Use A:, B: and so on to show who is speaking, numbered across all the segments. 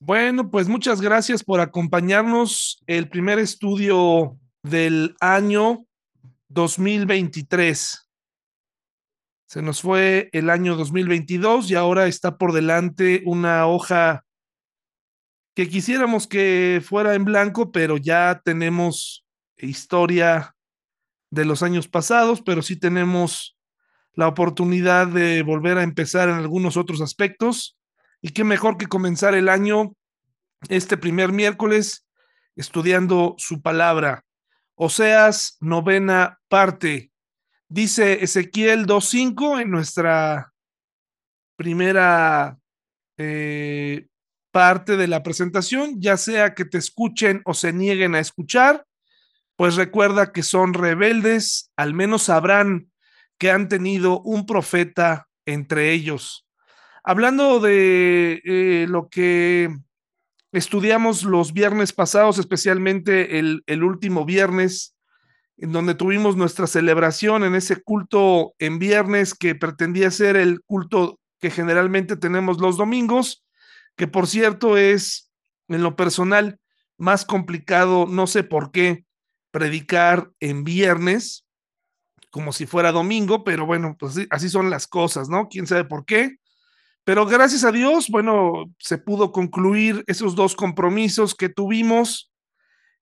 A: Bueno, pues muchas gracias por acompañarnos el primer estudio del año 2023. Se nos fue el año 2022 y ahora está por delante una hoja que quisiéramos que fuera en blanco, pero ya tenemos historia de los años pasados, pero sí tenemos la oportunidad de volver a empezar en algunos otros aspectos. Y qué mejor que comenzar el año este primer miércoles estudiando su palabra. Oseas, novena parte. Dice Ezequiel 2.5 en nuestra primera eh, parte de la presentación, ya sea que te escuchen o se nieguen a escuchar, pues recuerda que son rebeldes, al menos sabrán que han tenido un profeta entre ellos. Hablando de eh, lo que estudiamos los viernes pasados, especialmente el, el último viernes, en donde tuvimos nuestra celebración en ese culto en viernes que pretendía ser el culto que generalmente tenemos los domingos, que por cierto es en lo personal más complicado, no sé por qué, predicar en viernes como si fuera domingo, pero bueno, pues así son las cosas, ¿no? ¿Quién sabe por qué? Pero gracias a Dios, bueno, se pudo concluir esos dos compromisos que tuvimos.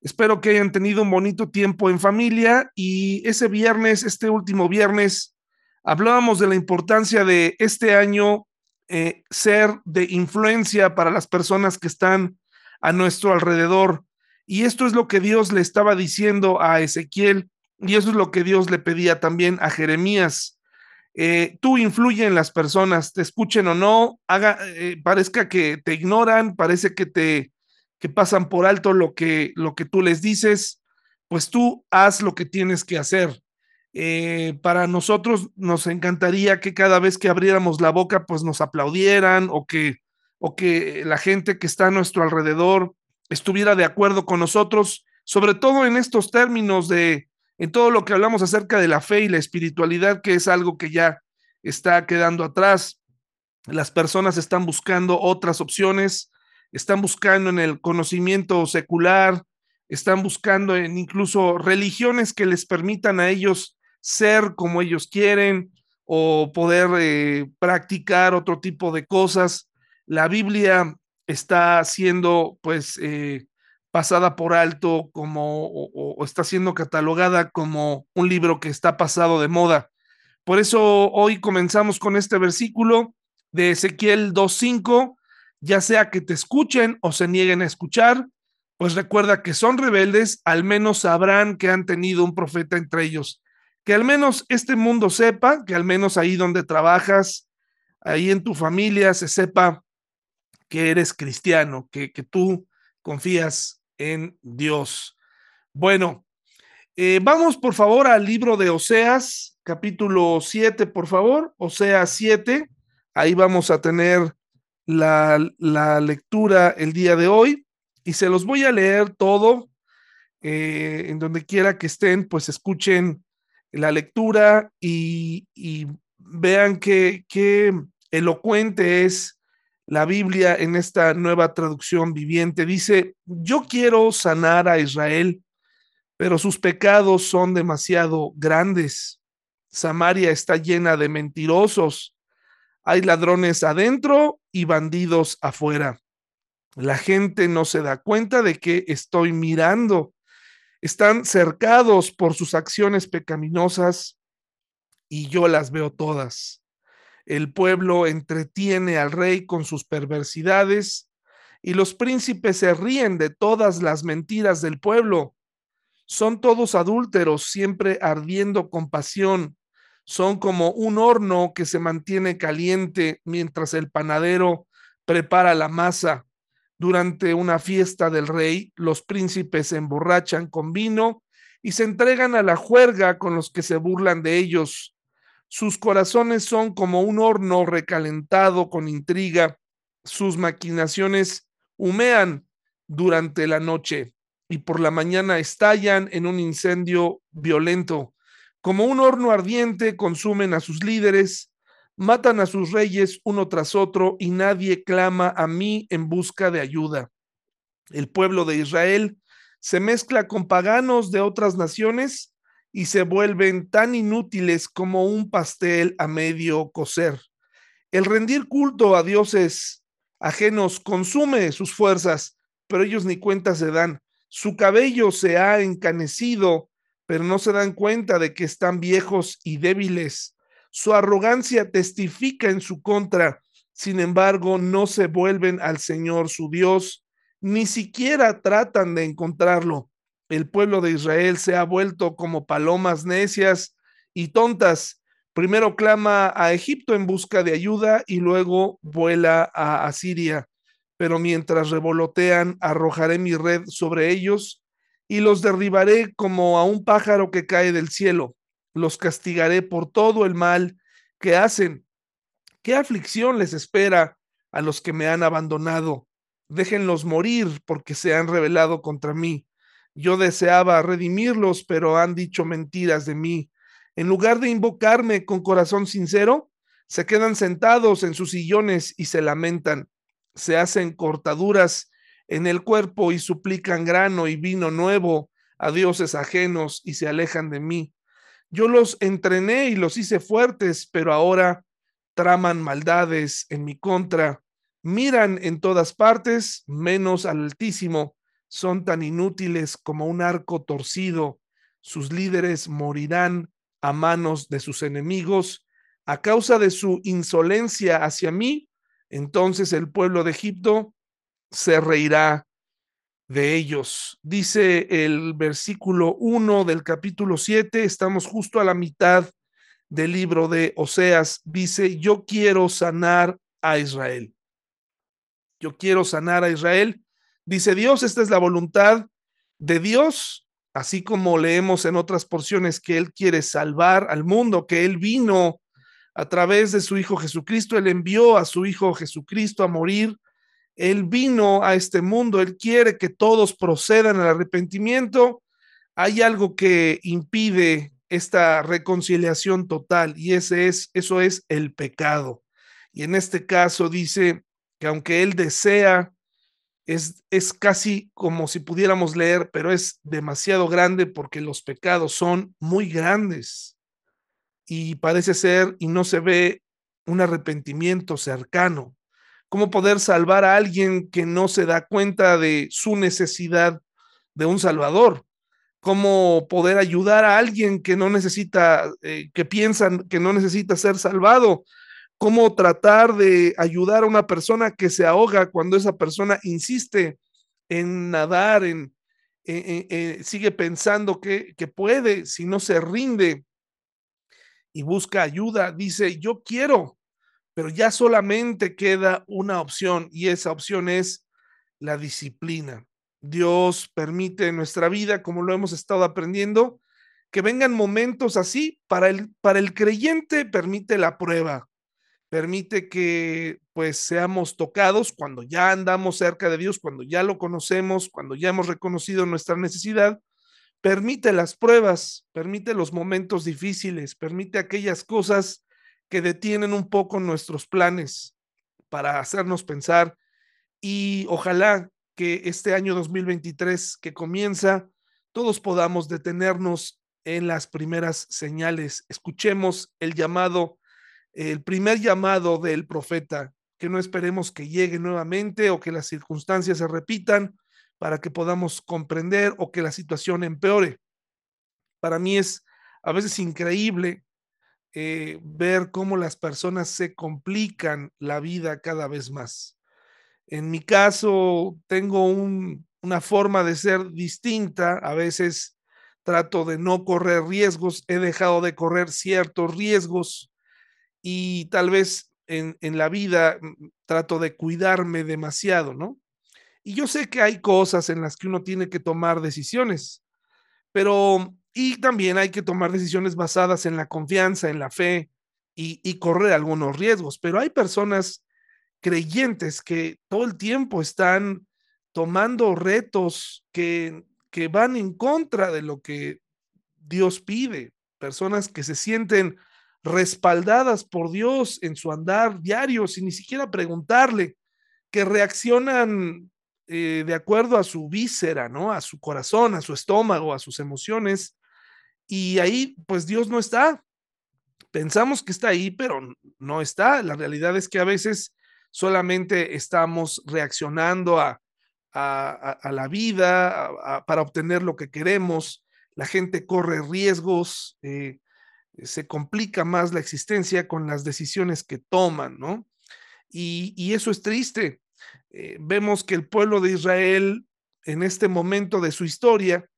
A: Espero que hayan tenido un bonito tiempo en familia y ese viernes, este último viernes, hablábamos de la importancia de este año eh, ser de influencia para las personas que están a nuestro alrededor. Y esto es lo que Dios le estaba diciendo a Ezequiel y eso es lo que Dios le pedía también a Jeremías. Eh, tú influye en las personas, te escuchen o no, haga, eh, parezca que te ignoran, parece que te que pasan por alto lo que, lo que tú les dices, pues tú haz lo que tienes que hacer. Eh, para nosotros nos encantaría que cada vez que abriéramos la boca, pues nos aplaudieran o que, o que la gente que está a nuestro alrededor estuviera de acuerdo con nosotros, sobre todo en estos términos de, en todo lo que hablamos acerca de la fe y la espiritualidad, que es algo que ya está quedando atrás. Las personas están buscando otras opciones, están buscando en el conocimiento secular, están buscando en incluso religiones que les permitan a ellos ser como ellos quieren o poder eh, practicar otro tipo de cosas. La Biblia está siendo pues eh, pasada por alto como o, está siendo catalogada como un libro que está pasado de moda. Por eso hoy comenzamos con este versículo de Ezequiel 2.5, ya sea que te escuchen o se nieguen a escuchar, pues recuerda que son rebeldes, al menos sabrán que han tenido un profeta entre ellos. Que al menos este mundo sepa, que al menos ahí donde trabajas, ahí en tu familia, se sepa que eres cristiano, que, que tú confías en Dios. Bueno, eh, vamos por favor al libro de Oseas, capítulo 7, por favor, Oseas 7. Ahí vamos a tener la, la, lectura el día de hoy y se los voy a leer todo. Eh, en donde quiera que estén, pues escuchen la lectura y, y vean qué, qué elocuente es la Biblia en esta nueva traducción viviente dice, yo quiero sanar a Israel, pero sus pecados son demasiado grandes. Samaria está llena de mentirosos. Hay ladrones adentro y bandidos afuera. La gente no se da cuenta de que estoy mirando. Están cercados por sus acciones pecaminosas y yo las veo todas. El pueblo entretiene al rey con sus perversidades y los príncipes se ríen de todas las mentiras del pueblo. Son todos adúlteros, siempre ardiendo con pasión. Son como un horno que se mantiene caliente mientras el panadero prepara la masa. Durante una fiesta del rey, los príncipes se emborrachan con vino y se entregan a la juerga con los que se burlan de ellos. Sus corazones son como un horno recalentado con intriga. Sus maquinaciones humean durante la noche y por la mañana estallan en un incendio violento. Como un horno ardiente consumen a sus líderes, Matan a sus reyes uno tras otro y nadie clama a mí en busca de ayuda. El pueblo de Israel se mezcla con paganos de otras naciones y se vuelven tan inútiles como un pastel a medio cocer. El rendir culto a dioses ajenos consume sus fuerzas, pero ellos ni cuenta se dan. Su cabello se ha encanecido, pero no se dan cuenta de que están viejos y débiles. Su arrogancia testifica en su contra, sin embargo, no se vuelven al Señor su Dios, ni siquiera tratan de encontrarlo. El pueblo de Israel se ha vuelto como palomas necias y tontas. Primero clama a Egipto en busca de ayuda y luego vuela a Asiria. Pero mientras revolotean, arrojaré mi red sobre ellos y los derribaré como a un pájaro que cae del cielo. Los castigaré por todo el mal que hacen. ¿Qué aflicción les espera a los que me han abandonado? déjenlos morir porque se han rebelado contra mí. Yo deseaba redimirlos, pero han dicho mentiras de mí. En lugar de invocarme con corazón sincero, se quedan sentados en sus sillones y se lamentan. Se hacen cortaduras en el cuerpo y suplican grano y vino nuevo a dioses ajenos y se alejan de mí. Yo los entrené y los hice fuertes, pero ahora traman maldades en mi contra miran en todas partes, menos al Altísimo, son tan inútiles como un arco torcido, sus líderes morirán a manos de sus enemigos a causa de su insolencia hacia mí, entonces el pueblo de Egipto se reirá de ellos. Dice el versículo 1 del capítulo 7, estamos justo a la mitad del libro de Oseas, dice, yo quiero sanar a Israel yo quiero sanar a Israel. Dice Dios, esta es la voluntad de Dios, así como leemos en otras porciones que Él quiere salvar al mundo, que Él vino a través de su Hijo Jesucristo, Él envió a su Hijo Jesucristo a morir, Él vino a este mundo, Él quiere que todos procedan al arrepentimiento. Hay algo que impide esta reconciliación total y ese es, eso es el pecado. Y en este caso dice, que aunque Él desea, es, es casi como si pudiéramos leer, pero es demasiado grande porque los pecados son muy grandes y parece ser y no se ve un arrepentimiento cercano. ¿Cómo poder salvar a alguien que no se da cuenta de su necesidad de un Salvador? ¿Cómo poder ayudar a alguien que no necesita, eh, que piensan que no necesita ser salvado? Cómo tratar de ayudar a una persona que se ahoga cuando esa persona insiste en nadar, en, sigue pensando que, que puede, si no se rinde y busca ayuda, dice, yo quiero, pero ya solamente queda una opción y esa opción es la disciplina. Dios permite en nuestra vida, como lo hemos estado aprendiendo, que vengan momentos así. Para el, para el creyente permite la prueba, permite que pues seamos tocados cuando ya andamos cerca de Dios, cuando ya lo conocemos, cuando ya hemos reconocido nuestra necesidad, permite las pruebas, permite los momentos difíciles, permite aquellas cosas que detienen un poco nuestros planes para hacernos pensar. Y ojalá que este año 2023 que comienza, todos podamos detenernos en las primeras señales, escuchemos el llamado el primer llamado del profeta, que no esperemos que llegue nuevamente o que las circunstancias se repitan para que podamos comprender o que la situación empeore. Para mí es a veces increíble eh, ver cómo las personas se complican la vida cada vez más. En mi caso, tengo una forma de ser distinta. A veces trato de no correr riesgos. He dejado de correr ciertos riesgos y tal vez en, la vida mm, trato de cuidarme demasiado, ¿no? Y yo sé que hay cosas en las que uno tiene que tomar decisiones, pero y también hay que tomar decisiones basadas en la confianza, en la fe y, y correr algunos riesgos, pero hay personas creyentes que todo el tiempo están tomando retos que, que van en contra de lo que Dios pide, personas que se sienten respaldadas por Dios en su andar diario, sin ni siquiera preguntarle, que reaccionan eh, de acuerdo a su víscera, ¿no? A su corazón, a su estómago, a sus emociones. Y ahí, pues Dios no está. Pensamos que está ahí, pero no está. La realidad es que a veces solamente estamos reaccionando a, a, la vida para obtener lo que queremos. La gente corre riesgos, eh, se complica más la existencia con las decisiones que toman, ¿no? Y, eso es triste. Eh, vemos que el pueblo de Israel en este momento de su historia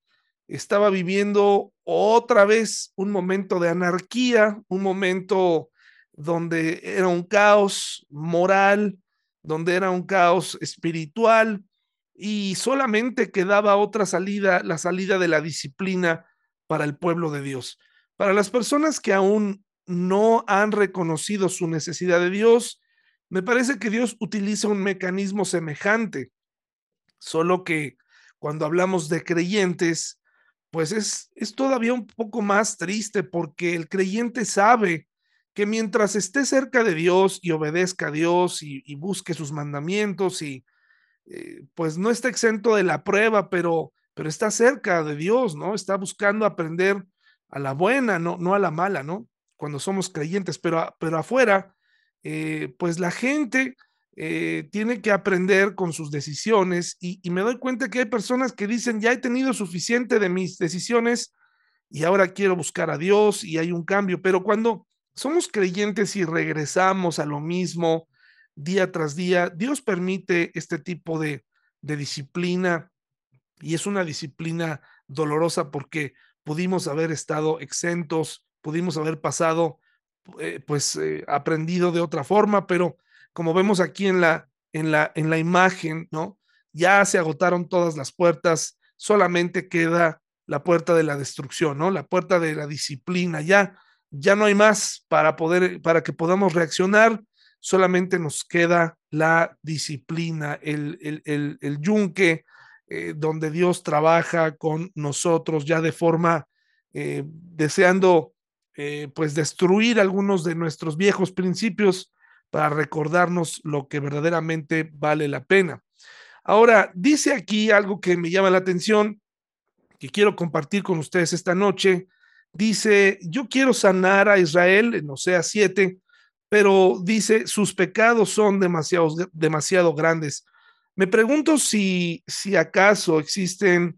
A: estaba viviendo otra vez un momento de anarquía, un momento donde era un caos moral, donde era un caos espiritual y solamente quedaba otra salida, la salida de la disciplina para el pueblo de Dios. Para las personas que aún no han reconocido su necesidad de Dios, me parece que Dios utiliza un mecanismo semejante, solo que cuando hablamos de creyentes, pues es, es todavía un poco más triste porque el creyente sabe que mientras esté cerca de Dios y obedezca a Dios y, busque sus mandamientos y eh, pues no está exento de la prueba, pero, pero está cerca de Dios, ¿no? Está buscando aprender a la buena, no, no a la mala, ¿no? Cuando somos creyentes, pero, pero afuera, eh, pues la gente eh, tiene que aprender con sus decisiones y, y, me doy cuenta que hay personas que dicen, ya he tenido suficiente de mis decisiones y ahora quiero buscar a Dios y hay un cambio, pero cuando somos creyentes y regresamos a lo mismo día tras día, Dios permite este tipo de, de disciplina y es una disciplina dolorosa porque pudimos haber estado exentos, pudimos haber pasado, eh, pues eh, aprendido de otra forma, pero como vemos aquí en la, en, la, en la imagen, ¿no? Ya se agotaron todas las puertas, solamente queda la puerta de la destrucción, ¿no? La puerta de la disciplina, ya, ya no hay más para poder, para que podamos reaccionar, solamente nos queda la disciplina, el, el, el, el yunque, eh, donde Dios trabaja con nosotros ya de forma eh, deseando eh, pues destruir algunos de nuestros viejos principios para recordarnos lo que verdaderamente vale la pena. Ahora, dice aquí algo que me llama la atención, que quiero compartir con ustedes esta noche. Dice, yo quiero sanar a Israel en Osea 7, pero dice, sus pecados son demasiado, demasiado grandes. Me pregunto si, si acaso existen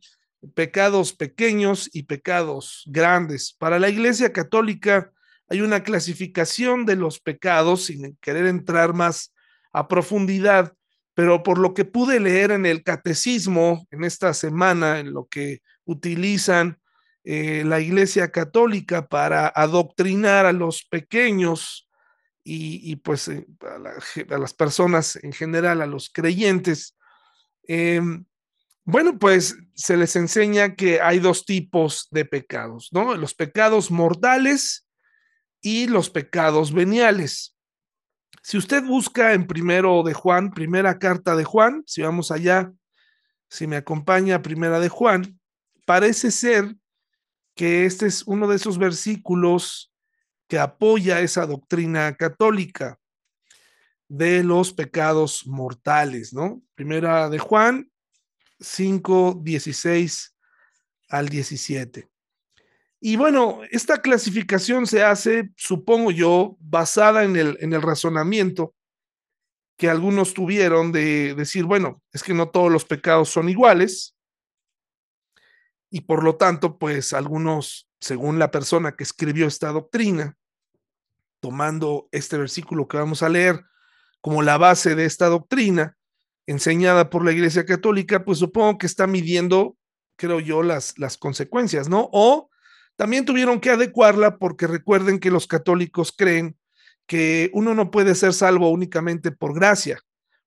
A: pecados pequeños y pecados grandes. Para la Iglesia Católica hay una clasificación de los pecados, sin querer entrar más a profundidad, pero por lo que pude leer en el catecismo en esta semana, en lo que utilizan eh, la Iglesia Católica para adoctrinar a los pequeños y, pues eh, a, las personas en general, a los creyentes. Em, bueno, pues se les enseña que hay dos tipos de pecados, ¿no? Los pecados mortales y los pecados veniales. Si usted busca en primero de Juan, primera carta de Juan, si vamos allá, si me acompaña primera de Juan, parece ser que este es uno de esos versículos que apoya esa doctrina católica de los pecados mortales, ¿no? Primera de Juan 5, 16 al 17. Y bueno, esta clasificación se hace, supongo yo, basada en el, en el razonamiento que algunos tuvieron de decir, bueno, es que no todos los pecados son iguales, y por lo tanto, pues algunos, según la persona que escribió esta doctrina, tomando este versículo que vamos a leer como la base de esta doctrina enseñada por la Iglesia Católica, pues supongo que está midiendo, creo yo, las, las consecuencias, ¿no? O también tuvieron que adecuarla porque recuerden que los católicos creen que uno no puede ser salvo únicamente por gracia,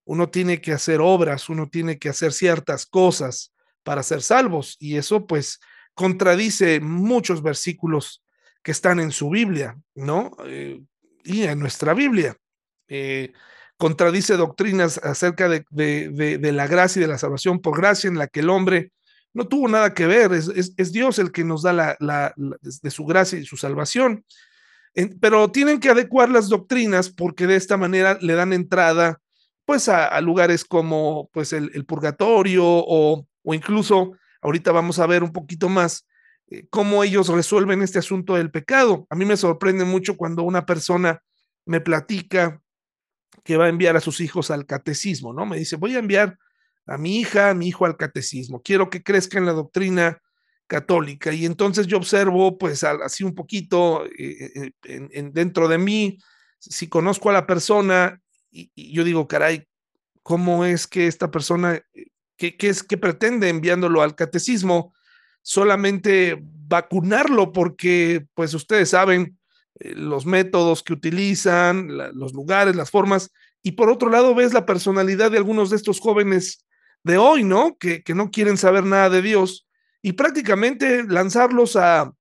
A: uno tiene que hacer obras, uno tiene que hacer ciertas cosas para ser salvos y eso pues contradice muchos versículos que están en su Biblia, ¿no? Eh, y en nuestra Biblia. Eh, contradice doctrinas acerca de, la gracia y de la salvación por gracia en la que el hombre no tuvo nada que ver, es, Dios el que nos da la, la, de su gracia y su salvación. pero tienen que adecuar las doctrinas porque de esta manera le dan entrada pues a, lugares como pues el, purgatorio o, o, incluso ahorita vamos a ver un poquito más eh, cómo ellos resuelven este asunto del pecado. A mí me sorprende mucho cuando una persona me platica que va a enviar a sus hijos al catecismo, ¿no? Me dice, voy a enviar a mi hija, a mi hijo al catecismo, quiero que crezca en la doctrina católica. Y entonces yo observo, pues así un poquito eh, eh, en, dentro de mí, si conozco a la persona y, yo digo, caray, ¿cómo es que esta persona, qué, qué es que pretende enviándolo al catecismo? Solamente vacunarlo porque, pues ustedes saben, los métodos que utilizan, los lugares, las formas, y por otro lado ves la personalidad de algunos de estos jóvenes de hoy, ¿no? Que, que no quieren saber nada de Dios y prácticamente lanzarlos a,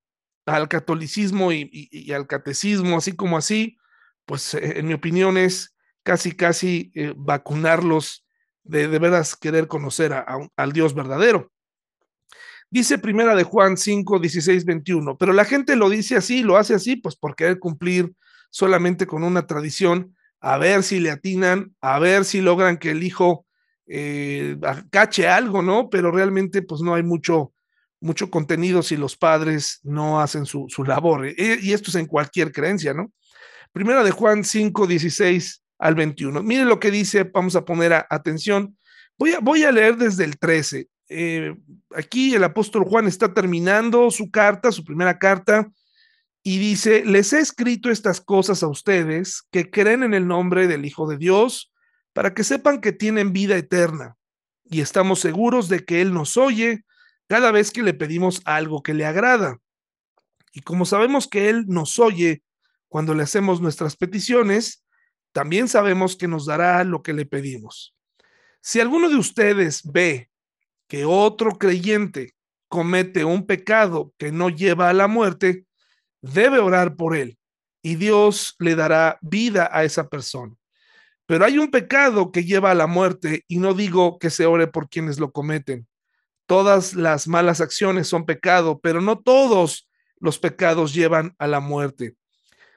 A: al catolicismo y, al catecismo, así como así, pues eh, en mi opinión es casi, casi eh, vacunarlos de de veras querer conocer al Dios verdadero. Dice primera de Juan 5, 16, 21, pero la gente lo dice así, lo hace así, pues por querer cumplir solamente con una tradición, a ver si le atinan, a ver si logran que el hijo eh, cache algo, ¿no? Pero realmente pues no hay mucho, mucho contenido si los padres no hacen su, labor. Eh, y esto es en cualquier creencia, ¿no? Primera de Juan 5, 16 al 21. Mire lo que dice, vamos a poner atención. Voy a, voy a leer desde el 13. Eh, aquí el apóstol Juan está terminando su carta, su primera carta, y dice, les he escrito estas cosas a ustedes que creen en el nombre del Hijo de Dios, para que sepan que tienen vida eterna. Y estamos seguros de que Él nos oye cada vez que le pedimos algo que le agrada. Y como sabemos que Él nos oye cuando le hacemos nuestras peticiones, también sabemos que nos dará lo que le pedimos. Si alguno de ustedes ve que otro creyente comete un pecado que no lleva a la muerte, debe orar por él y Dios le dará vida a esa persona. Pero hay un pecado que lleva a la muerte y no digo que se ore por quienes lo cometen, Todas las malas acciones son pecado, pero no todos los pecados llevan a la muerte.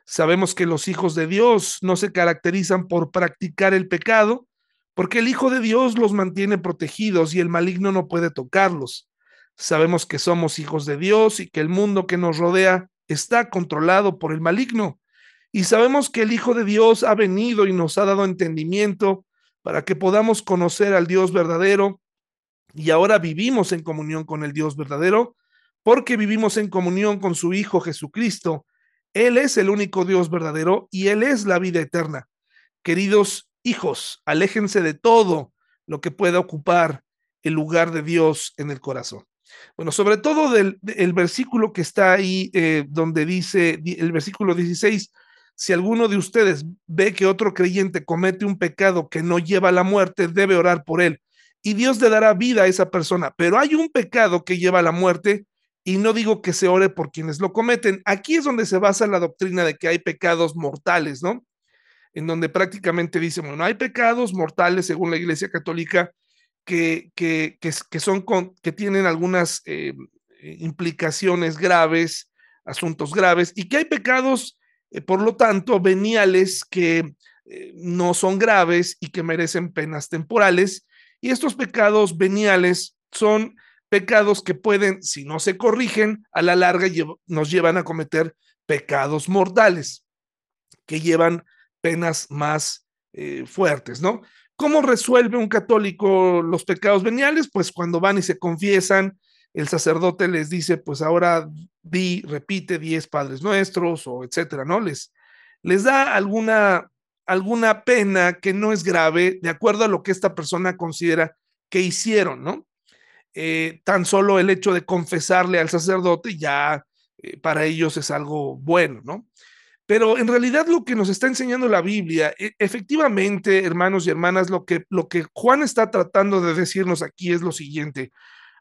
A: Sabemos que los hijos de Dios no se caracterizan por practicar el pecado, porque el Hijo de Dios los mantiene protegidos y el maligno no puede tocarlos. Sabemos que somos hijos de Dios y que el mundo que nos rodea está controlado por el maligno. Y sabemos que el Hijo de Dios ha venido y nos ha dado entendimiento para que podamos conocer al Dios verdadero y ahora vivimos en comunión con el Dios verdadero porque vivimos en comunión con su Hijo Jesucristo. Él es el único Dios verdadero y Él es la vida eterna. Queridos hijos, aléjense de todo lo que pueda ocupar el lugar de Dios en el corazón. Bueno, sobre todo del el versículo que está ahí, eh, donde dice, el versículo 16, si alguno de ustedes ve que otro creyente comete un pecado que no lleva a la muerte, debe orar por él y Dios le dará vida a esa persona. Pero hay un pecado que lleva a la muerte y no digo que se ore por quienes lo cometen. Aquí es donde se basa la doctrina de que hay pecados mortales, ¿no? En donde prácticamente dice, bueno, hay pecados mortales según la Iglesia Católica que, que, que, son que tienen algunas eh, implicaciones graves, asuntos graves, y que hay pecados, eh, por lo tanto, veniales que eh, no son graves y que merecen penas temporales y estos pecados veniales son pecados que pueden, si no se corrigen, a la larga nos llevan a cometer pecados mortales, que llevan penas más eh, fuertes, ¿no? ¿Cómo resuelve un católico los pecados veniales? Pues cuando van y se confiesan, el sacerdote les dice, pues ahora di, repite diez Padres Nuestros o etcétera, ¿no? Les, les da alguna alguna pena que no es grave de acuerdo a lo que esta persona considera que hicieron, ¿no? Eh, tan solo el hecho de confesarle al sacerdote ya eh, para ellos es algo bueno, ¿no? Pero en realidad lo que nos está enseñando la Biblia, e, efectivamente, hermanos y hermanas, lo que, lo que Juan está tratando de decirnos aquí es lo siguiente.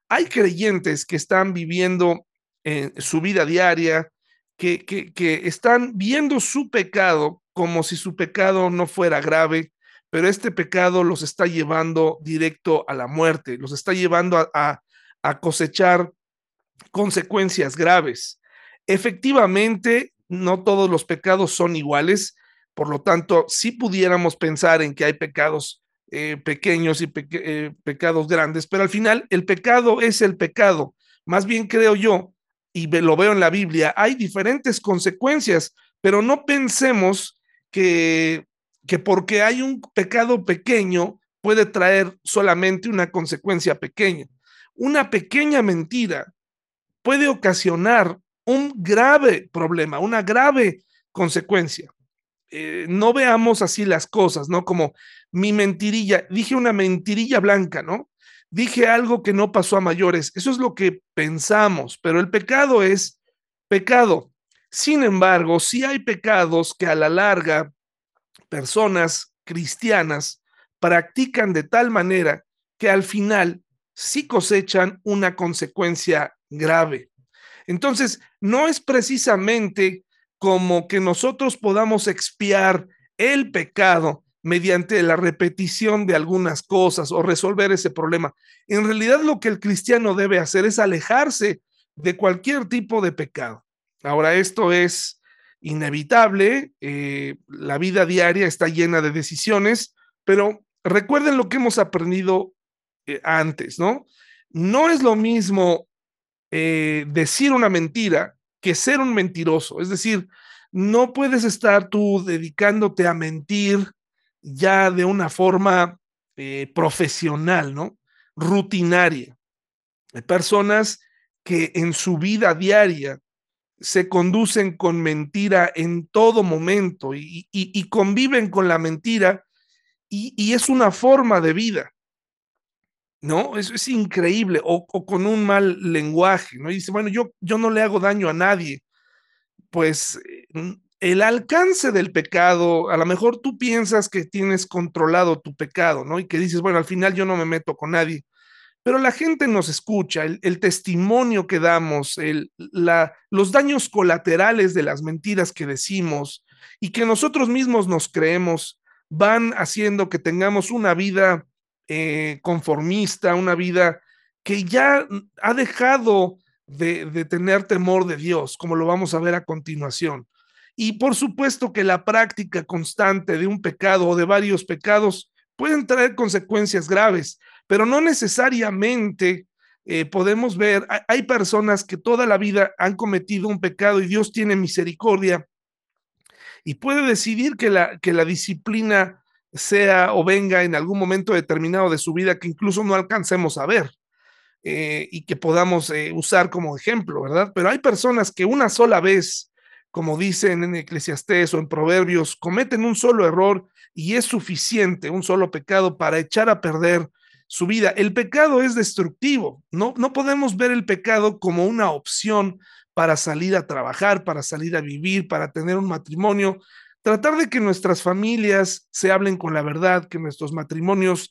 A: Hay creyentes que están viviendo en su vida diaria, que, que, que están viendo su pecado como si su pecado no fuera grave, pero este pecado los está llevando directo a la muerte, los está llevando a, cosechar consecuencias graves. Efectivamente, no todos los pecados son iguales, por lo tanto, si pudiéramos pensar en que hay pecados eh, pequeños y eh, pecados grandes, pero al final el pecado es el pecado. Más bien creo yo, y lo veo en la Biblia, hay diferentes consecuencias, pero no pensemos que, que porque hay un pecado pequeño puede traer solamente una consecuencia pequeña. Una pequeña mentira puede ocasionar un grave problema, una grave consecuencia. Eh, no veamos así las cosas, ¿no? Como mi mentirilla, dije una mentirilla blanca, ¿no? Dije algo que no pasó a mayores. Eso es lo que pensamos, pero el pecado es pecado. Sin embargo, sí hay pecados que a la larga personas cristianas practican de tal manera que al final sí cosechan una consecuencia grave. Entonces, no es precisamente como que nosotros podamos expiar el pecado mediante la repetición de algunas cosas o resolver ese problema. En realidad lo que el cristiano debe hacer es alejarse de cualquier tipo de pecado. Ahora, esto es inevitable, eh, la vida diaria está llena de decisiones, pero recuerden lo que hemos aprendido eh, antes, ¿no? No es lo mismo eh, decir una mentira que ser un mentiroso. Es decir, no puedes estar tú dedicándote a mentir ya de una forma eh, profesional, ¿no? Rutinaria. Hay personas que en su vida diaria se conducen con mentira en todo momento y, conviven con la mentira y, es una forma de vida. ¿No? Eso es increíble, o, con un mal lenguaje, ¿no? Y dice, bueno, yo, yo no le hago daño a nadie. Pues eh, el alcance del pecado, a lo mejor tú piensas que tienes controlado tu pecado, ¿no? Y que dices, bueno, al final yo no me meto con nadie, pero la gente nos escucha, el, testimonio que damos, el, la, los daños colaterales de las mentiras que decimos y que nosotros mismos nos creemos, van haciendo que tengamos una vida eh, conformista, una vida que ya ha dejado de, tener temor de Dios, como lo vamos a ver a continuación. Y por supuesto que la práctica constante de un pecado o de varios pecados pueden traer consecuencias graves, pero no necesariamente eh, podemos ver, hay personas que toda la vida han cometido un pecado y Dios tiene misericordia y puede decidir que la, que la disciplina sea o venga en algún momento determinado de su vida que incluso no alcancemos a ver eh, y que podamos eh, usar como ejemplo, ¿verdad? Pero hay personas que una sola vez, como dicen en Eclesiastés o en Proverbios, cometen un solo error y es suficiente, un solo pecado para echar a perder su vida. El pecado es destructivo, no, no podemos ver el pecado como una opción para salir a trabajar, para salir a vivir, para tener un matrimonio, tratar de que nuestras familias se hablen con la verdad, que nuestros matrimonios,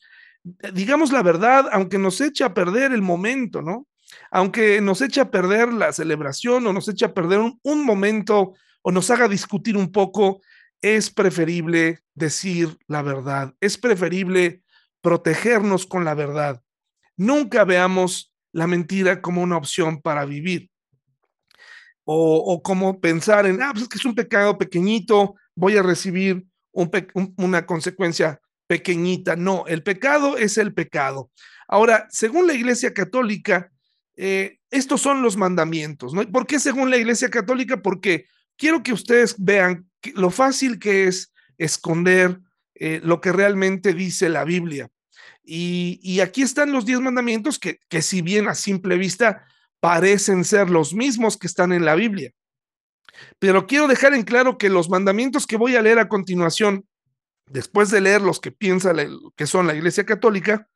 A: eh, digamos la verdad, aunque nos eche a perder el momento, ¿no? Aunque nos eche a perder la celebración o nos eche a perder un, momento o nos haga discutir un poco, es preferible decir la verdad, es preferible protegernos con la verdad. Nunca veamos la mentira como una opción para vivir. O, como pensar en, ah, pues es que es un pecado pequeñito, voy a recibir una consecuencia pequeñita. No, el pecado es el pecado. Ahora, según la Iglesia Católica, eh, estos son los mandamientos, ¿no? ¿Por qué según la Iglesia Católica? Porque quiero que ustedes vean lo fácil que es esconder eh, lo que realmente dice la Biblia. Y, aquí están los diez mandamientos que, que si bien a simple vista parecen ser los mismos que están en la Biblia, pero quiero dejar en claro que los mandamientos que voy a leer a continuación, después de leer los que piensa que son la Iglesia Católica,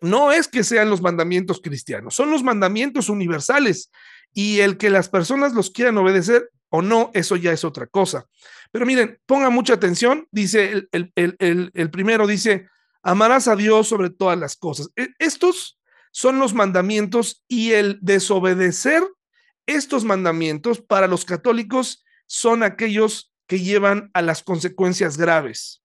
A: no es que sean los mandamientos cristianos, son los mandamientos universales y el que las personas los quieran obedecer o no, eso ya es otra cosa. Pero miren, pongan mucha atención, dice el, primero, dice, amarás a Dios sobre todas las cosas. E, estos son los mandamientos y el desobedecer estos mandamientos para los católicos son aquellos que llevan a las consecuencias graves.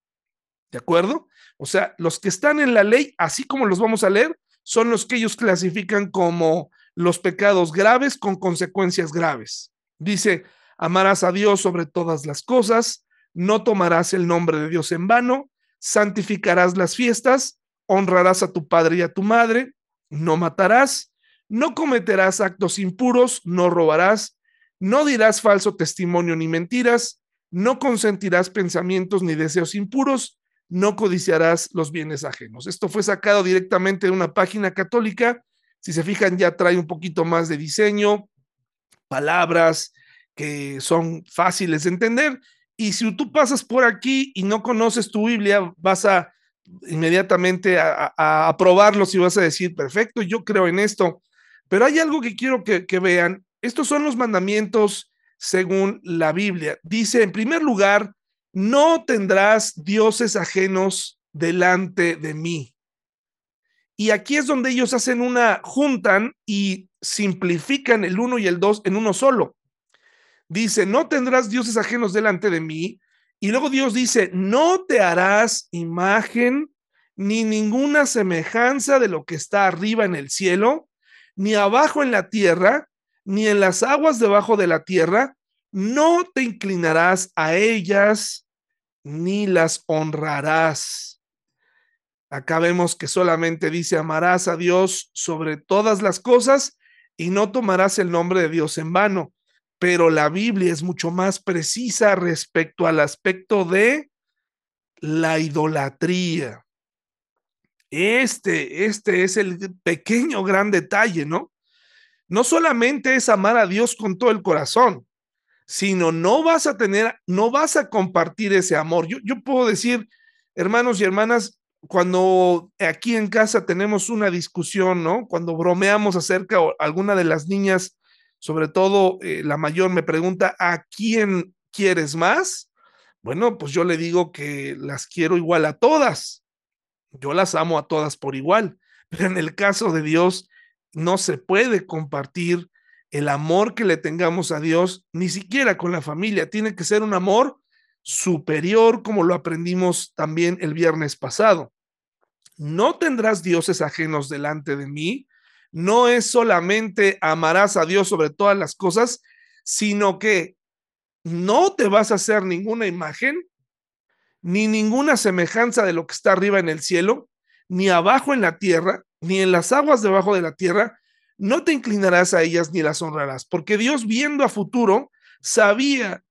A: ¿De acuerdo? O sea, los que están en la ley, así como los vamos a leer, son los que ellos clasifican como los pecados graves con consecuencias graves. Dice, Amarás a Dios sobre todas las cosas, no tomarás el nombre de Dios en vano, santificarás las fiestas, honrarás a tu padre y a tu madre, no matarás, no cometerás actos impuros, no robarás, no dirás falso testimonio ni mentiras, no consentirás pensamientos ni deseos impuros, no codiciarás los bienes ajenos. Esto fue sacado directamente de una página católica. Si se fijan, ya trae un poquito más de diseño, palabras que son fáciles de entender. Y si tú pasas por aquí y no conoces tu Biblia, vas a inmediatamente a, a, aprobarlo si vas a decir, perfecto, yo creo en esto. Pero hay algo que quiero que, vean. Estos son los mandamientos según la Biblia. Dice, en primer lugar, no tendrás dioses ajenos delante de mí. Y aquí es donde ellos hacen una, juntan y simplifican el uno y el dos en uno solo. Dice, no tendrás dioses ajenos delante de mí. Y luego Dios dice, no te harás imagen ni ninguna semejanza de lo que está arriba en el cielo, ni abajo en la tierra, ni en las aguas debajo de la tierra. No te inclinarás a ellas, ni las honrarás. Acá vemos que solamente dice, amarás a Dios sobre todas las cosas y no tomarás el nombre de Dios en vano. Pero la Biblia es mucho más precisa respecto al aspecto de la idolatría. Este, este es el pequeño gran detalle, ¿no? No solamente es amar a Dios con todo el corazón, sino no vas a tener, no vas a compartir ese amor. Yo, yo puedo decir, hermanos y hermanas, cuando aquí en casa tenemos una discusión, ¿no? Cuando bromeamos acerca, o alguna de las niñas, sobre todo eh, la mayor, me pregunta, ¿a quién quieres más? Bueno, pues yo le digo que las quiero igual a todas. Yo las amo a todas por igual. Pero en el caso de Dios, no se puede compartir el amor que le tengamos a Dios, ni siquiera con la familia, tiene que ser un amor superior, como lo aprendimos también el viernes pasado. No tendrás dioses ajenos delante de mí, no es solamente amarás a Dios sobre todas las cosas, sino que no te vas a hacer ninguna imagen, ni ninguna semejanza de lo que está arriba en el cielo, ni abajo en la tierra, ni en las aguas debajo de la tierra, no te inclinarás a ellas ni las honrarás, porque Dios viendo a futuro sabía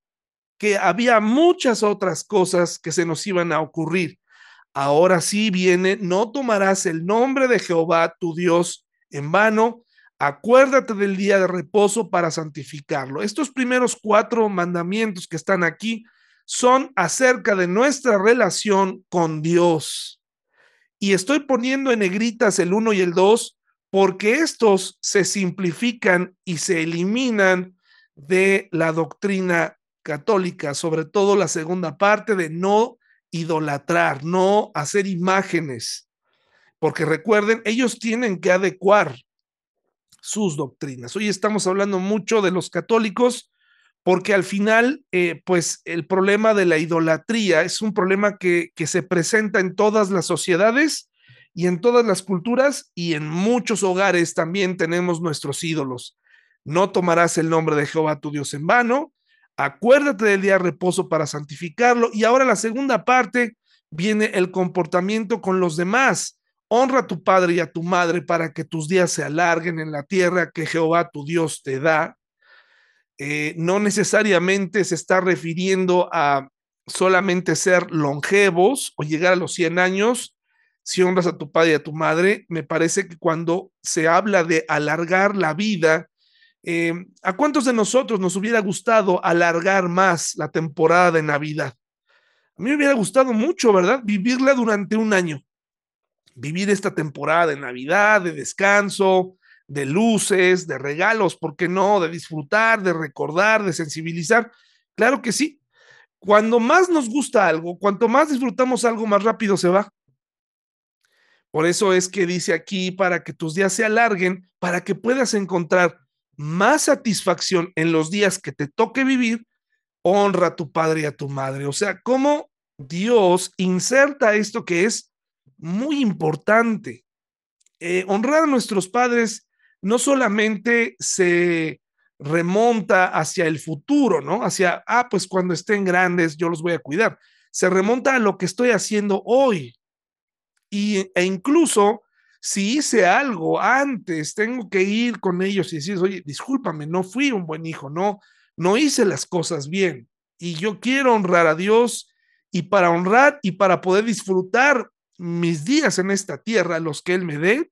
A: que había muchas otras cosas que se nos iban a ocurrir. Ahora sí viene, no tomarás el nombre de Jehová tu Dios en vano, acuérdate del día de reposo para santificarlo. Estos primeros cuatro mandamientos que están aquí son acerca de nuestra relación con Dios. Y estoy poniendo en negritas el uno y el dos porque estos se simplifican y se eliminan de la doctrina católica, sobre todo la segunda parte de no idolatrar, no hacer imágenes, porque recuerden, ellos tienen que adecuar sus doctrinas. Hoy estamos hablando mucho de los católicos porque al final, eh, pues el problema de la idolatría es un problema que, que se presenta en todas las sociedades y en todas las culturas y en muchos hogares también tenemos nuestros ídolos. No tomarás el nombre de Jehová tu Dios en vano, acuérdate del día de reposo para santificarlo. Y ahora la segunda parte viene el comportamiento con los demás. Honra a tu padre y a tu madre para que tus días se alarguen en la tierra que Jehová tu Dios te da. Eh, no necesariamente se está refiriendo a solamente ser longevos o llegar a los 100 años, si honras a tu padre y a tu madre, me parece que cuando se habla de alargar la vida, eh, ¿a cuántos de nosotros nos hubiera gustado alargar más la temporada de Navidad? A mí me hubiera gustado mucho, ¿verdad? Vivirla durante un año. Vivir esta temporada de Navidad, de descanso, de luces, de regalos, ¿por qué no? De disfrutar, de recordar, de sensibilizar. Claro que sí. Cuando más nos gusta algo, cuanto más disfrutamos algo, más rápido se va. Por eso es que dice aquí, para que tus días se alarguen, para que puedas encontrar más satisfacción en los días que te toque vivir, honra a tu padre y a tu madre. O sea, cómo Dios inserta esto que es muy importante. Eh, honrar a nuestros padres no solamente se remonta hacia el futuro, ¿no? Hacia, ah, pues cuando estén grandes yo los voy a cuidar. Se remonta a lo que estoy haciendo hoy. Y, e incluso si hice algo antes, tengo que ir con ellos y decir, oye, discúlpame, no fui un buen hijo, no, no hice las cosas bien. Y yo quiero honrar a Dios y para honrar y para poder disfrutar mis días en esta tierra, los que Él me dé,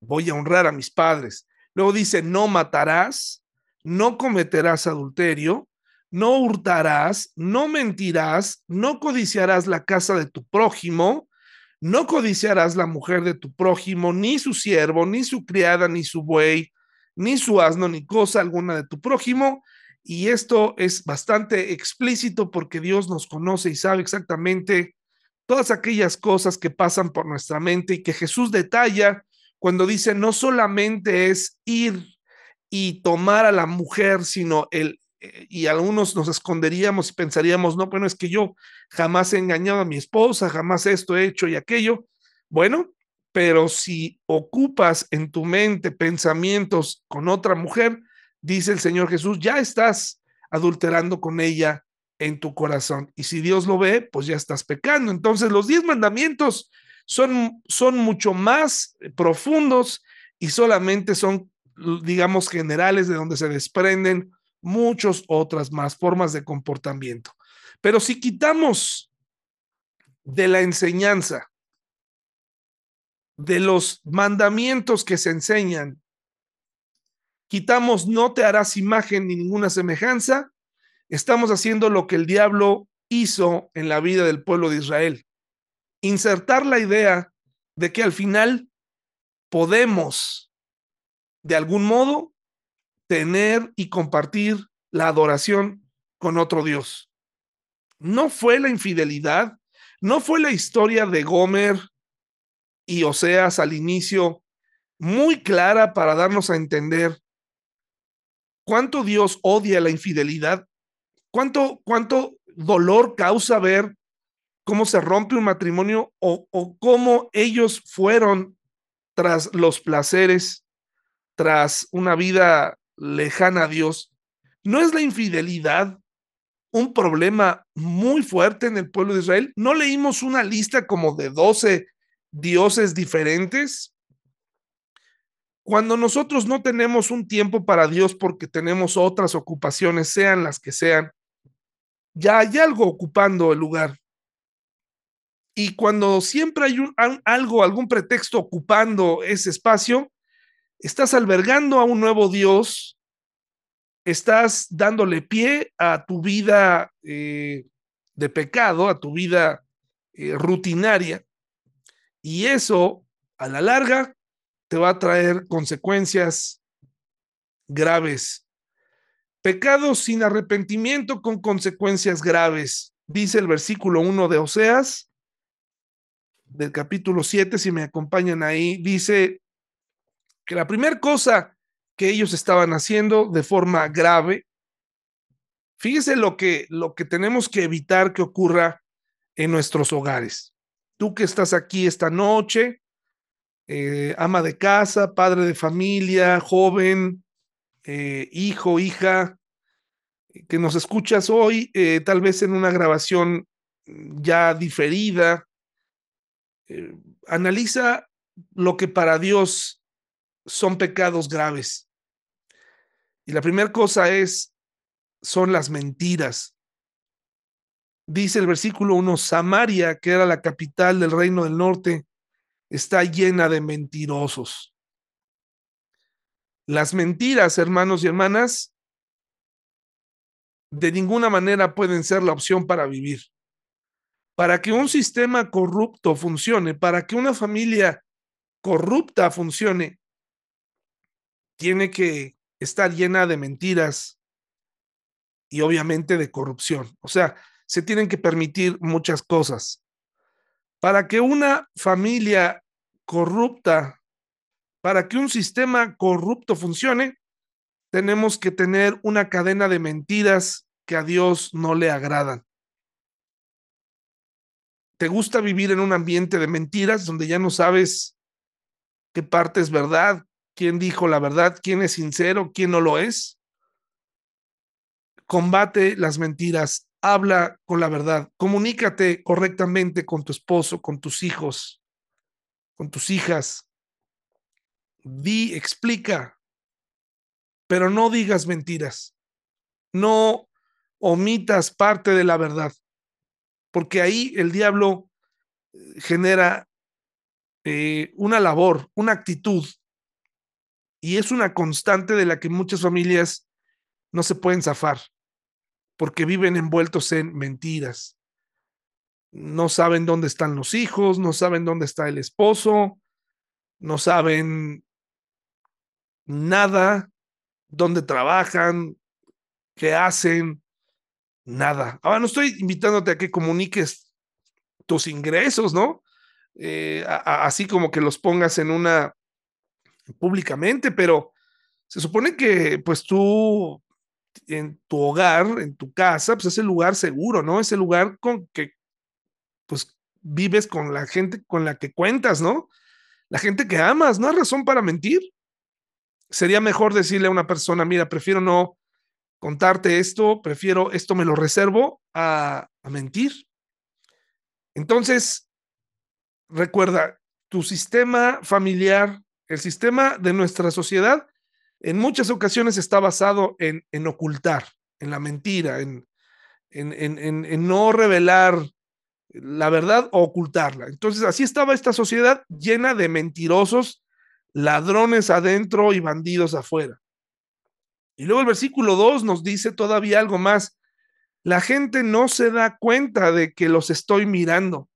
A: voy a honrar a mis padres. Luego dice, no matarás, no cometerás adulterio, no hurtarás, no mentirás, no codiciarás la casa de tu prójimo, no codiciarás la mujer de tu prójimo, ni su siervo, ni su criada, ni su buey, ni su asno, ni cosa alguna de tu prójimo. Y esto es bastante explícito porque Dios nos conoce y sabe exactamente todas aquellas cosas que pasan por nuestra mente y que Jesús detalla cuando dice no solamente es ir y tomar a la mujer, sino el, eh, y algunos nos esconderíamos y pensaríamos, no, bueno, es que yo jamás he engañado a mi esposa, jamás esto he hecho y aquello. Bueno, pero si ocupas en tu mente pensamientos con otra mujer, dice el Señor Jesús, ya estás adulterando con ella en tu corazón. Y si Dios lo ve, pues ya estás pecando. Entonces los diez mandamientos son, son mucho más profundos y solamente son, digamos, generales de donde se desprenden muchas otras más formas de comportamiento. Pero si quitamos de la enseñanza, de los mandamientos que se enseñan, quitamos no te harás imagen ni ninguna semejanza, estamos haciendo lo que el diablo hizo en la vida del pueblo de Israel. Insertar la idea de que al final podemos, de algún modo, tener y compartir la adoración con otro Dios. No fue la infidelidad, no fue la historia de Gomer y Oseas al inicio muy clara para darnos a entender cuánto Dios odia la infidelidad, cuánto, cuánto dolor causa ver cómo se rompe un matrimonio o, o cómo ellos fueron tras los placeres, tras una vida lejana a Dios, ¿no es la infidelidad un problema muy fuerte en el pueblo de Israel? ¿No leímos una lista como de 12 dioses diferentes? Cuando nosotros no tenemos un tiempo para Dios porque tenemos otras ocupaciones, sean las que sean, ya hay algo ocupando el lugar. Y cuando siempre hay algo, algún pretexto ocupando ese espacio, estás albergando a un nuevo Dios, estás dándole pie a tu vida eh, de pecado, a tu vida eh, rutinaria, y eso a la larga te va a traer consecuencias graves. Pecado sin arrepentimiento con consecuencias graves, dice el versículo 1 de Oseas, del capítulo 7, si me acompañan ahí, dice, que la primera cosa que ellos estaban haciendo de forma grave, fíjese lo que, lo que tenemos que evitar que ocurra en nuestros hogares. Tú que estás aquí esta noche, eh, ama de casa, padre de familia, joven, eh, hijo, hija, que nos escuchas hoy, eh, tal vez en una grabación ya diferida, analiza lo que para Dios son pecados graves. Y la primera cosa es, son las mentiras. Dice el versículo 1, Samaria, que era la capital del reino del norte, está llena de mentirosos. Las mentiras, hermanos y hermanas, de ninguna manera pueden ser la opción para vivir. Para que un sistema corrupto funcione, para que una familia corrupta funcione, tiene que estar llena de mentiras y obviamente de corrupción. O sea, se tienen que permitir muchas cosas. Para que una familia corrupta, para que un sistema corrupto funcione, tenemos que tener una cadena de mentiras que a Dios no le agradan. ¿Te gusta vivir en un ambiente de mentiras donde ya no sabes qué parte es verdad, quién dijo la verdad, quién es sincero, quién no lo es. Combate las mentiras, habla con la verdad, comunícate correctamente con tu esposo, con tus hijos, con tus hijas. Di, explica, pero no digas mentiras. No omitas parte de la verdad, porque ahí el diablo eh, genera eh, una labor, una actitud, y es una constante de la que muchas familias no se pueden zafar, porque viven envueltos en mentiras. No saben dónde están los hijos, no saben dónde está el esposo, no saben nada dónde trabajan, qué hacen, nada. Ahora no estoy invitándote a que comuniques tus ingresos, ¿no? Eh, así como que los pongas en una públicamente, pero se supone que pues tú en tu hogar, en tu casa, pues es el lugar seguro, ¿no? Es el lugar con que pues vives con la gente con la que cuentas, ¿no? La gente que amas, no hay razón para mentir sería mejor decirle a una persona, mira, prefiero no contarte esto, prefiero esto me lo reservo a, mentir. Entonces, recuerda, tu sistema familiar, el sistema de nuestra sociedad, en muchas ocasiones está basado en, en ocultar, en la mentira, en, en, en, no revelar la verdad o ocultarla. Entonces, así estaba esta sociedad llena de mentirosos ladrones adentro y bandidos afuera. Y luego el versículo 2 nos dice todavía algo más. La gente no se da cuenta de que los estoy mirando.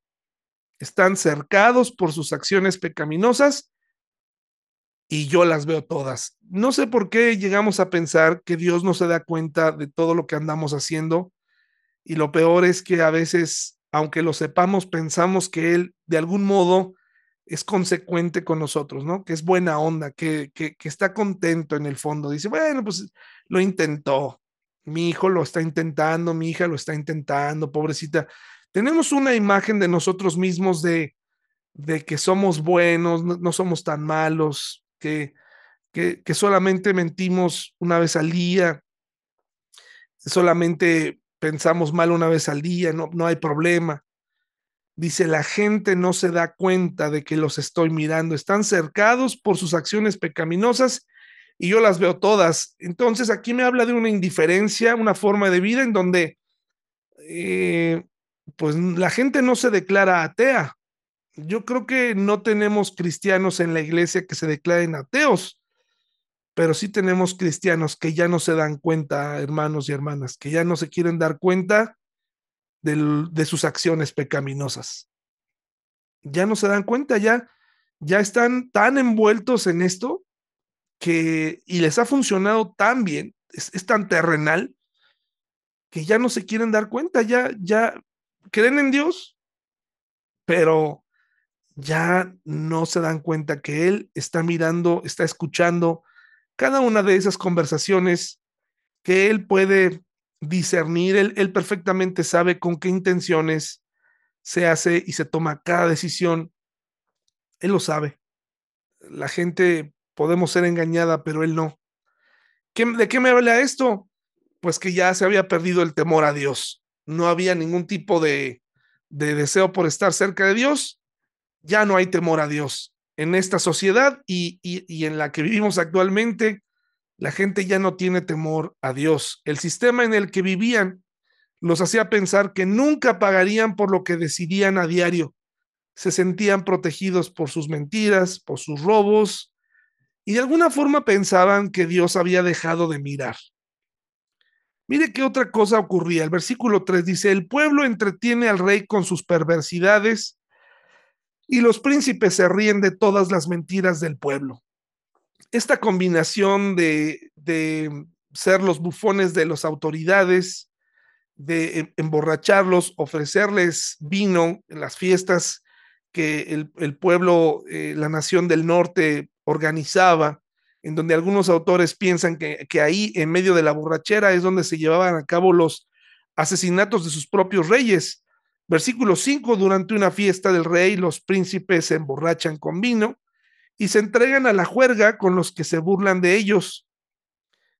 A: Están cercados por sus acciones pecaminosas y yo las veo todas. No sé por qué llegamos a pensar que Dios no se da cuenta de todo lo que andamos haciendo y lo peor es que a veces, aunque lo sepamos, pensamos que Él de algún modo es consecuente con nosotros, ¿no? Que es buena onda, que, que, está contento en el fondo. Dice, bueno, pues lo intentó. Mi hijo lo está intentando, mi hija lo está intentando, pobrecita. Tenemos una imagen de nosotros mismos de, de que somos buenos, no, somos tan malos, que, que, que solamente mentimos una vez al día, solamente pensamos mal una vez al día, no, no hay problema. Dice, la gente no se da cuenta de que los estoy mirando, están cercados por sus acciones pecaminosas y yo las veo todas. Entonces aquí me habla de una indiferencia, una forma de vida en donde eh, pues la gente no se declara atea. Yo creo que no tenemos cristianos en la iglesia que se declaren ateos, pero sí tenemos cristianos que ya no se dan cuenta, hermanos y hermanas, que ya no se quieren dar cuenta de sus acciones pecaminosas. Ya no se dan cuenta, ya, ya están tan envueltos en esto que, y les ha funcionado tan bien, es, tan terrenal, que ya no se quieren dar cuenta, ya, ya creen en Dios, pero ya no se dan cuenta que Él está mirando, está escuchando cada una de esas conversaciones, que Él puede discernir, él, perfectamente sabe con qué intenciones se hace y se toma cada decisión. Él lo sabe. La gente podemos ser engañada, pero él no. ¿De qué me habla esto? Pues que ya se había perdido el temor a Dios. No había ningún tipo de, de deseo por estar cerca de Dios. Ya no hay temor a Dios. En esta sociedad y, y en la que vivimos actualmente, la gente ya no tiene temor a Dios. El sistema en el que vivían los hacía pensar que nunca pagarían por lo que decidían a diario. Se sentían protegidos por sus mentiras, por sus robos, y de alguna forma pensaban que Dios había dejado de mirar. Mire qué otra cosa ocurría. El versículo 3 dice, el pueblo entretiene al rey con sus perversidades y los príncipes se ríen de todas las mentiras del pueblo esta combinación de, ser los bufones de las autoridades, de em, emborracharlos, ofrecerles vino en las fiestas que el, pueblo, eh, la nación del norte organizaba, en donde algunos autores piensan que, que, ahí, en medio de la borrachera, es donde se llevaban a cabo los asesinatos de sus propios reyes. Versículo 5, durante una fiesta del rey, los príncipes se emborrachan con vino y se entregan a la juerga con los que se burlan de ellos.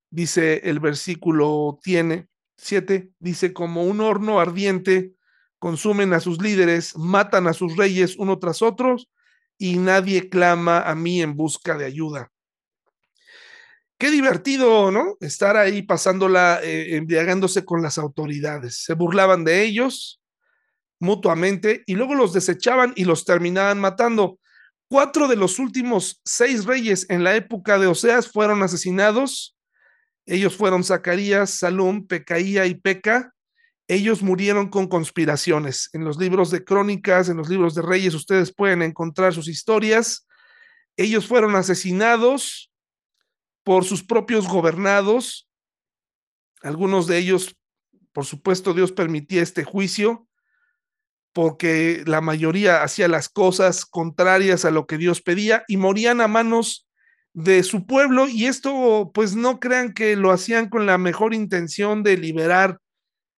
A: Dice el versículo tiene 7, dice como un horno ardiente consumen a sus líderes, matan a sus reyes uno tras otro y nadie clama a mí en busca de ayuda. Qué divertido, ¿no? Estar ahí pasándola, eh, embriagándose con las autoridades. Se burlaban de ellos mutuamente y luego los desechaban y los terminaban matando. Cuatro de los últimos seis reyes en la época de Oseas fueron asesinados. Ellos fueron Zacarías, Salum, Pecaía y Peca. Ellos murieron con conspiraciones. En los libros de crónicas, en los libros de reyes, ustedes pueden encontrar sus historias. Ellos fueron asesinados por sus propios gobernados. Algunos de ellos, por supuesto, Dios permitía este juicio porque la mayoría hacía las cosas contrarias a lo que Dios pedía y morían a manos de su pueblo y esto pues no crean que lo hacían con la mejor intención de liberar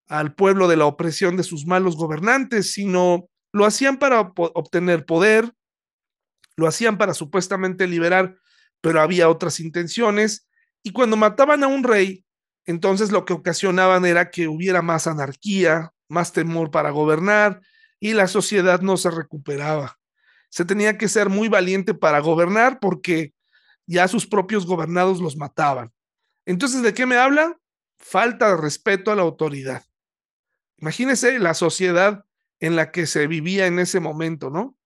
A: al pueblo de la opresión de sus malos gobernantes, sino lo hacían para obtener poder, lo hacían para supuestamente liberar pero había otras intenciones. Y cuando mataban a un rey, entonces lo que ocasionaban era que hubiera más anarquía, más temor para gobernar y la sociedad no se recuperaba. Se tenía que ser muy valiente para gobernar porque ya sus propios gobernados los mataban. Entonces, ¿de qué me habla? Falta de respeto a la autoridad. Imagínese la sociedad en la que se vivía en ese momento, ¿no?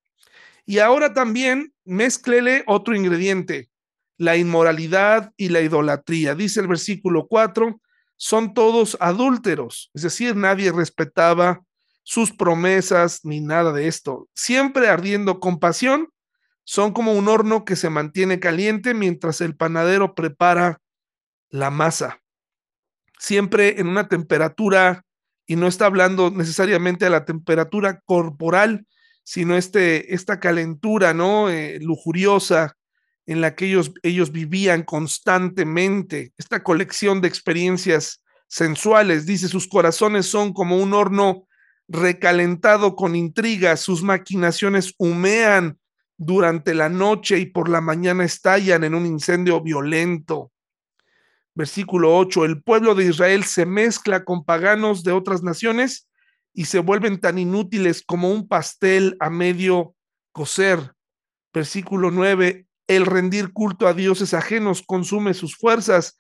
A: Y ahora también mezclele otro ingrediente, la inmoralidad y la idolatría. Dice el versículo 4, son todos adúlteros, es decir, nadie respetaba sus promesas ni nada de esto. Siempre ardiendo con pasión, son como un horno que se mantiene caliente mientras el panadero prepara la masa. Siempre en una temperatura, y no está hablando necesariamente de la temperatura corporal, sino este, esta calentura, ¿no? Eh, lujuriosa, en la que ellos, ellos vivían constantemente, esta colección de experiencias sensuales, dice, sus corazones son como un horno recalentado con intrigas, sus maquinaciones humean durante la noche y por la mañana estallan en un incendio violento. Versículo 8, el pueblo de Israel se mezcla con paganos de otras naciones y se vuelven tan inútiles como un pastel a medio cocer. Versículo 9, el rendir culto a dioses ajenos consume sus fuerzas,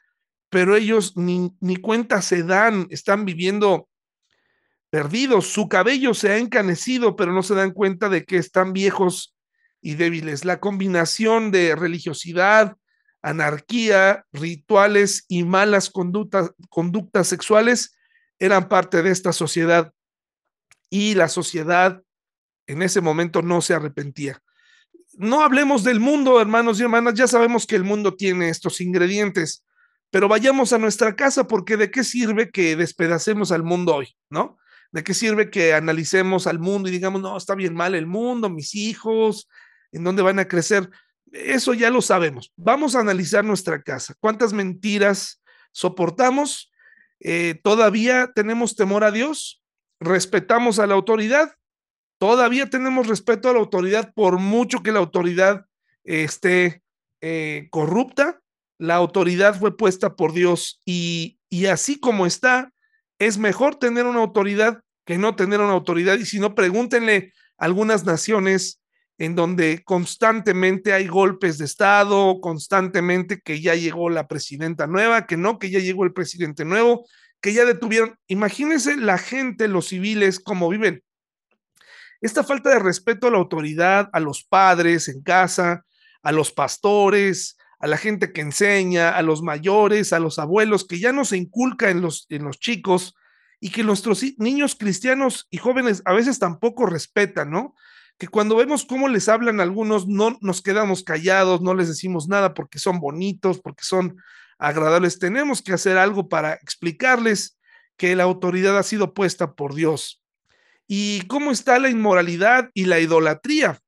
A: pero ellos ni, ni cuenta se dan, están viviendo perdidos, su cabello se ha encanecido, pero no se dan cuenta de que están viejos y débiles. La combinación de religiosidad, anarquía, rituales y malas conductas, conductas sexuales eran parte de esta sociedad y la sociedad en ese momento no se arrepentía no hablemos del mundo, hermanos y hermanas, ya sabemos que el mundo tiene estos ingredientes, pero vayamos a nuestra casa porque de qué sirve que despedacemos al mundo hoy, ¿no? ¿De qué sirve que analicemos al mundo y digamos, no, está bien mal el mundo, mis hijos, en dónde van a crecer? Eso ya lo sabemos. Vamos a analizar nuestra casa. ¿Cuántas mentiras soportamos? Eh, ¿Todavía tenemos temor a Dios? ¿Respetamos a la autoridad? Todavía tenemos respeto a la autoridad por mucho que la autoridad esté eh, corrupta. La autoridad fue puesta por Dios y, y así como está, es mejor tener una autoridad que no tener una autoridad. Y si no, pregúntenle a algunas naciones en donde constantemente hay golpes de Estado, constantemente que ya llegó la presidenta nueva, que no, que ya llegó el presidente nuevo, que ya detuvieron. Imagínense la gente, los civiles, cómo viven. Esta falta de respeto a la autoridad, a los padres en casa, a los pastores, a la gente que enseña, a los mayores, a los abuelos, que ya no se inculca en los, en los chicos y que nuestros niños cristianos y jóvenes a veces tampoco respetan, ¿no? Que cuando vemos cómo les hablan algunos, no nos quedamos callados, no les decimos nada porque son bonitos, porque son agradables. Tenemos que hacer algo para explicarles que la autoridad ha sido puesta por Dios ¿Y cómo está la inmoralidad y la idolatría?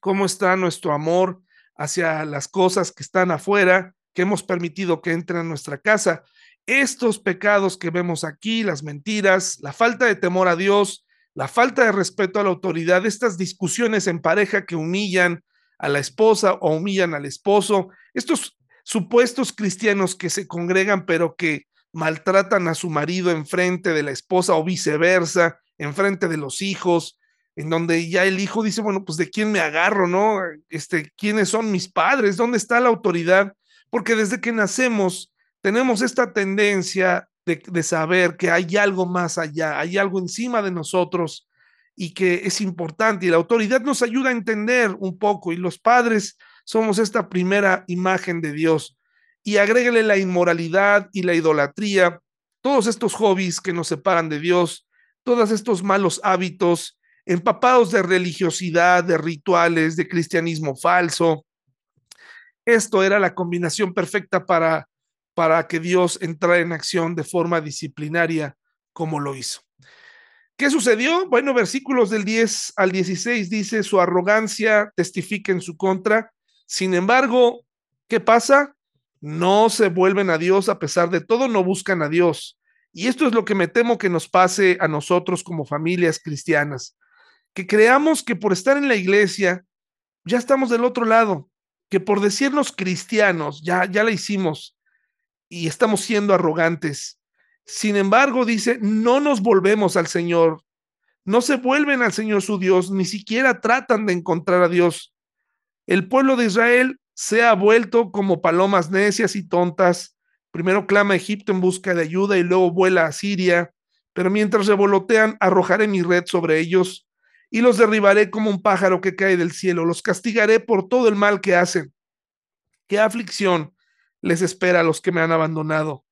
A: ¿Cómo está nuestro amor hacia las cosas que están afuera, que hemos permitido que entren a nuestra casa? Estos pecados que vemos aquí, las mentiras, la falta de temor a Dios, la falta de respeto a la autoridad, estas discusiones en pareja que humillan a la esposa o humillan al esposo. Estos supuestos cristianos que se congregan pero que maltratan a su marido en frente de la esposa o viceversa, en frente de los hijos, en donde ya el hijo dice, bueno, pues de quién me agarro, ¿no? Este, ¿quiénes son mis padres? ¿Dónde está la autoridad? Porque desde que nacemos tenemos esta tendencia de, de saber que hay algo más allá, hay algo encima de nosotros y que es importante y la autoridad nos ayuda a entender un poco y los padres somos esta primera imagen de Dios y agrégale la inmoralidad y la idolatría, todos estos hobbies que nos separan de Dios, todos estos malos hábitos, empapados de religiosidad, de rituales, de cristianismo falso. Esto era la combinación perfecta para, para que Dios entrara en acción de forma disciplinaria como lo hizo. ¿Qué sucedió? Bueno, versículos del 10 al 16 dice, su arrogancia testifica en su contra. Sin embargo, ¿qué pasa? no se vuelven a Dios a pesar de todo, no buscan a Dios. Y esto es lo que me temo que nos pase a nosotros como familias cristianas, que creamos que por estar en la iglesia ya estamos del otro lado, que por decirnos cristianos ya ya la hicimos y estamos siendo arrogantes. Sin embargo, dice, no nos volvemos al Señor, no se vuelven al Señor su Dios, ni siquiera tratan de encontrar a Dios. El pueblo de Israel se ha vuelto como palomas necias y tontas. Primero clama a Egipto en busca de ayuda y luego vuela a Siria. Pero mientras revolotean, arrojaré mi red sobre ellos y los derribaré como un pájaro que cae del cielo. Los castigaré por todo el mal que hacen. Qué aflicción les espera a los que me han abandonado.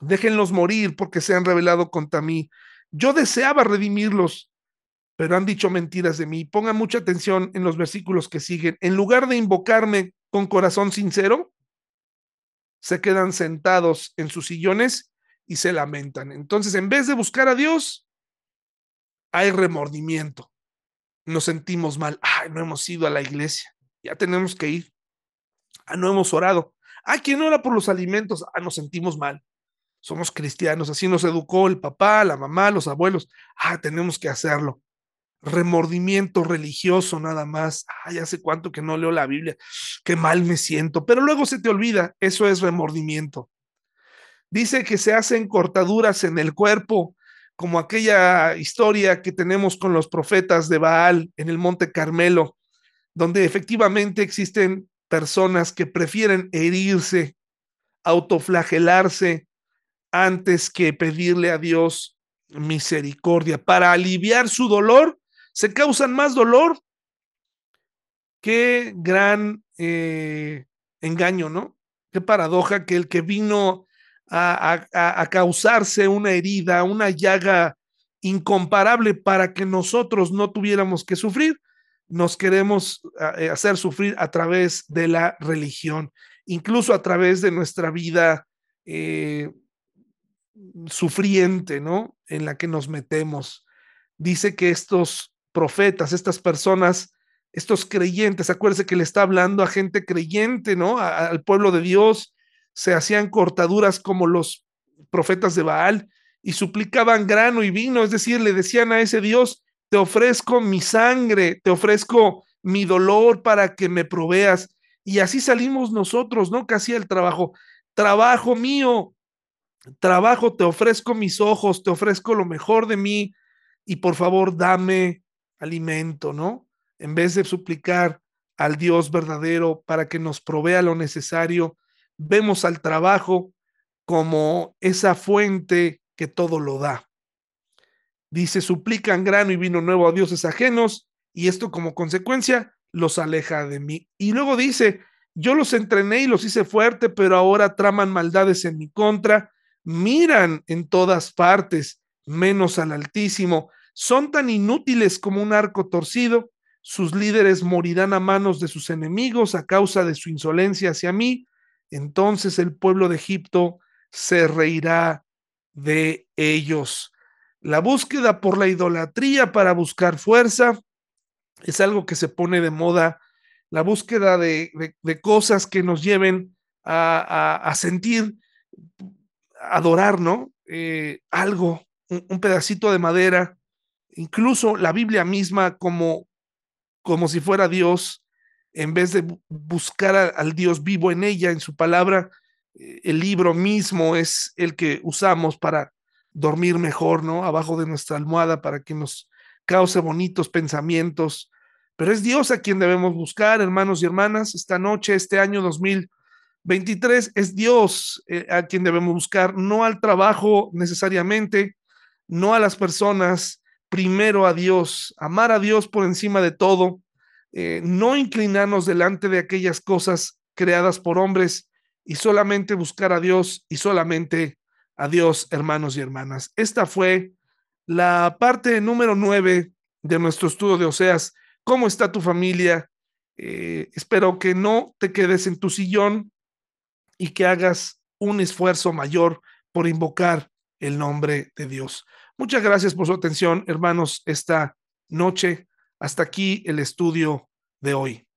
A: Déjenlos morir porque se han rebelado contra mí. Yo deseaba redimirlos, pero han dicho mentiras de mí. Pongan mucha atención en los versículos que siguen. En lugar de invocarme con corazón sincero, se quedan sentados en sus sillones y se lamentan. Entonces, en vez de buscar a Dios, hay remordimiento. Nos sentimos mal. Ay, no hemos ido a la iglesia. Ya tenemos que ir. Ah, no hemos orado. Ah, ¿quién ora por los alimentos? Ah, nos sentimos mal. Somos cristianos. Así nos educó el papá, la mamá, los abuelos. Ah, tenemos que hacerlo remordimiento religioso nada más. Ay, hace cuánto que no leo la Biblia, qué mal me siento, pero luego se te olvida, eso es remordimiento. Dice que se hacen cortaduras en el cuerpo, como aquella historia que tenemos con los profetas de Baal en el Monte Carmelo, donde efectivamente existen personas que prefieren herirse, autoflagelarse, antes que pedirle a Dios misericordia para aliviar su dolor se causan más dolor. Qué gran eh, engaño, ¿no? Qué paradoja que el que vino a, causarse una herida, una llaga incomparable para que nosotros no tuviéramos que sufrir, nos queremos eh, hacer sufrir a través de la religión, incluso a través de nuestra vida eh, sufriente, ¿no? En la que nos metemos. Dice que estos profetas, estas personas, estos creyentes, acuérdense que le está hablando a gente creyente, ¿no? al pueblo de Dios, se hacían cortaduras como los profetas de Baal y suplicaban grano y vino, es decir, le decían a ese Dios, te ofrezco mi sangre, te ofrezco mi dolor para que me proveas. Y así salimos nosotros, ¿no? Casi el trabajo. Trabajo mío, trabajo, te ofrezco mis ojos, te ofrezco lo mejor de mí y por favor dame alimento, ¿no? En vez de suplicar al Dios verdadero para que nos provea lo necesario, vemos al trabajo como esa fuente que todo lo da. Dice, suplican grano y vino nuevo a dioses ajenos, y esto como consecuencia los aleja de mí. Y luego dice, yo los entrené y los hice fuerte, pero ahora traman maldades en mi contra, miran en todas partes, menos al Altísimo, son tan inútiles como un arco torcido, sus líderes morirán a manos de sus enemigos a causa de su insolencia hacia mí, entonces el pueblo de Egipto se reirá de ellos. La búsqueda por la idolatría para buscar fuerza es algo que se pone de moda, la búsqueda de, cosas que nos lleven a, sentir, adorar, ¿no? Eh, algo, un pedacito de madera, incluso la Biblia misma como, como si fuera Dios, en vez de buscar al Dios vivo en ella, en su palabra, eh, el libro mismo es el que usamos para dormir mejor, ¿no? Abajo de nuestra almohada para que nos cause bonitos pensamientos. Pero es Dios a quien debemos buscar, hermanos y hermanas, esta noche, este año 2023, es Dios eh, a quien debemos buscar, no al trabajo necesariamente, no a las personas, primero a Dios, amar a Dios por encima de todo, eh, no inclinarnos delante de aquellas cosas creadas por hombres y solamente buscar a Dios y solamente a Dios, hermanos y hermanas. Esta fue la parte número nueve de nuestro estudio de Oseas. ¿Cómo está tu familia? Eh, espero que no te quedes en tu sillón y que hagas un esfuerzo mayor por invocar el nombre de Dios. Muchas gracias por su atención, hermanos, esta noche. Hasta aquí el estudio de hoy.